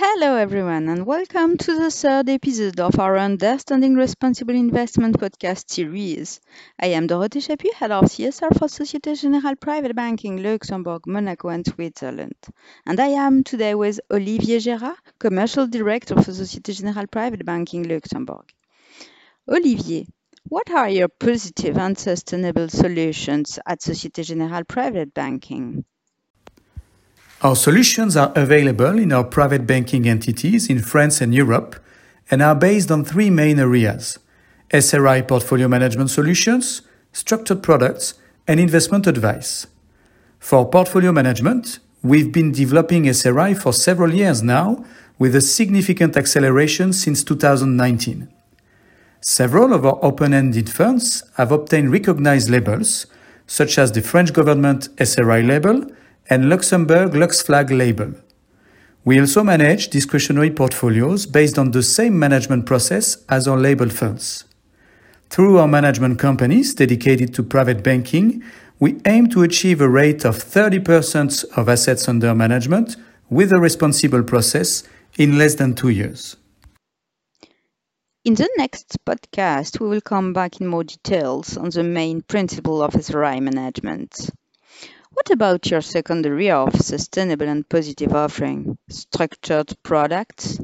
Hello, everyone, and welcome to the third episode of our Understanding Responsible Investment podcast series. I am Dorothée Chaput, Head of CSR for Societe Generale Private Banking Luxembourg, Monaco, and Switzerland. And I am today with Olivier Gérard, Commercial Director for Societe Generale Private Banking Luxembourg. Olivier, what are your positive and sustainable solutions at Societe Generale Private Banking? Our solutions are available in our private banking entities in France and Europe and are based on three main areas SRI portfolio management solutions, structured products, and investment advice. For portfolio management, we've been developing SRI for several years now with a significant acceleration since 2019. Several of our open ended funds have obtained recognized labels, such as the French government SRI label and Luxembourg LuxFlag label. We also manage discretionary portfolios based on the same management process as our label funds. Through our management companies dedicated to private banking, we aim to achieve a rate of 30% of assets under management with a responsible process in less than two years. In the next podcast, we will come back in more details on the main principle of SRI management. What about your second area of sustainable and positive offering, structured products?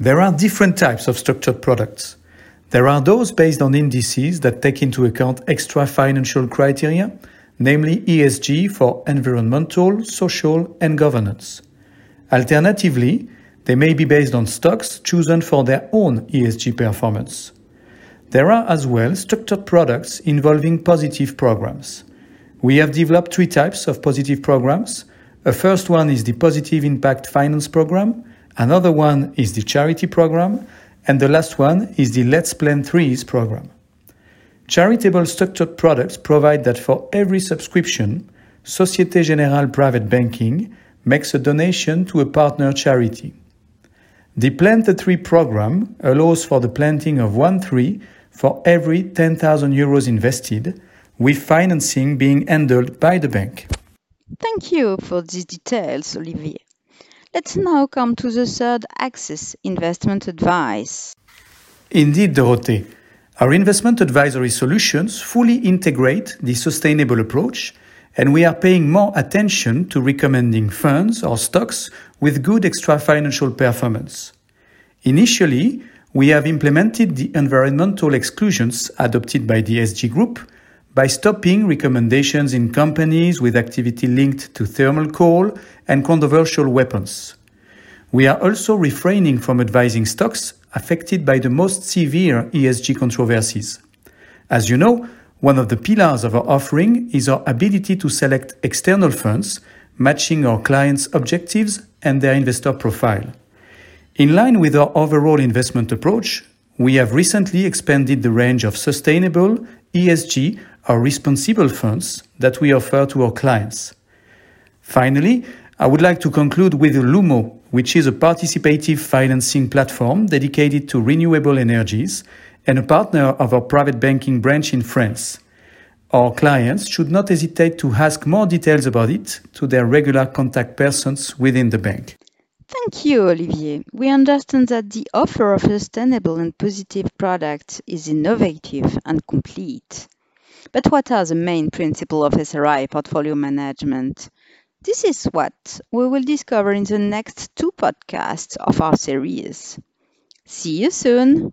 There are different types of structured products. There are those based on indices that take into account extra financial criteria, namely ESG for environmental, social, and governance. Alternatively, they may be based on stocks chosen for their own ESG performance. There are as well structured products involving positive programs. We have developed three types of positive programs. A first one is the Positive Impact Finance Program, another one is the Charity Program, and the last one is the Let's Plant Trees program. Charitable structured products provide that for every subscription, Societe Generale Private Banking makes a donation to a partner charity. The Plant a Tree program allows for the planting of one tree for every 10,000 euros invested with financing being handled by the bank. Thank you for these details, Olivier. Let's now come to the third axis investment advice. Indeed, Dorothée. Our investment advisory solutions fully integrate the sustainable approach, and we are paying more attention to recommending funds or stocks with good extra financial performance. Initially, we have implemented the environmental exclusions adopted by the SG Group by stopping recommendations in companies with activity linked to thermal coal and controversial weapons. We are also refraining from advising stocks affected by the most severe ESG controversies. As you know, one of the pillars of our offering is our ability to select external funds matching our clients' objectives and their investor profile. In line with our overall investment approach, we have recently expanded the range of sustainable, ESG, or responsible funds that we offer to our clients. Finally, I would like to conclude with Lumo, which is a participative financing platform dedicated to renewable energies and a partner of our private banking branch in France. Our clients should not hesitate to ask more details about it to their regular contact persons within the bank. Thank you, Olivier. We understand that the offer of sustainable and positive products is innovative and complete. But what are the main principles of SRI portfolio management? This is what we will discover in the next two podcasts of our series. See you soon!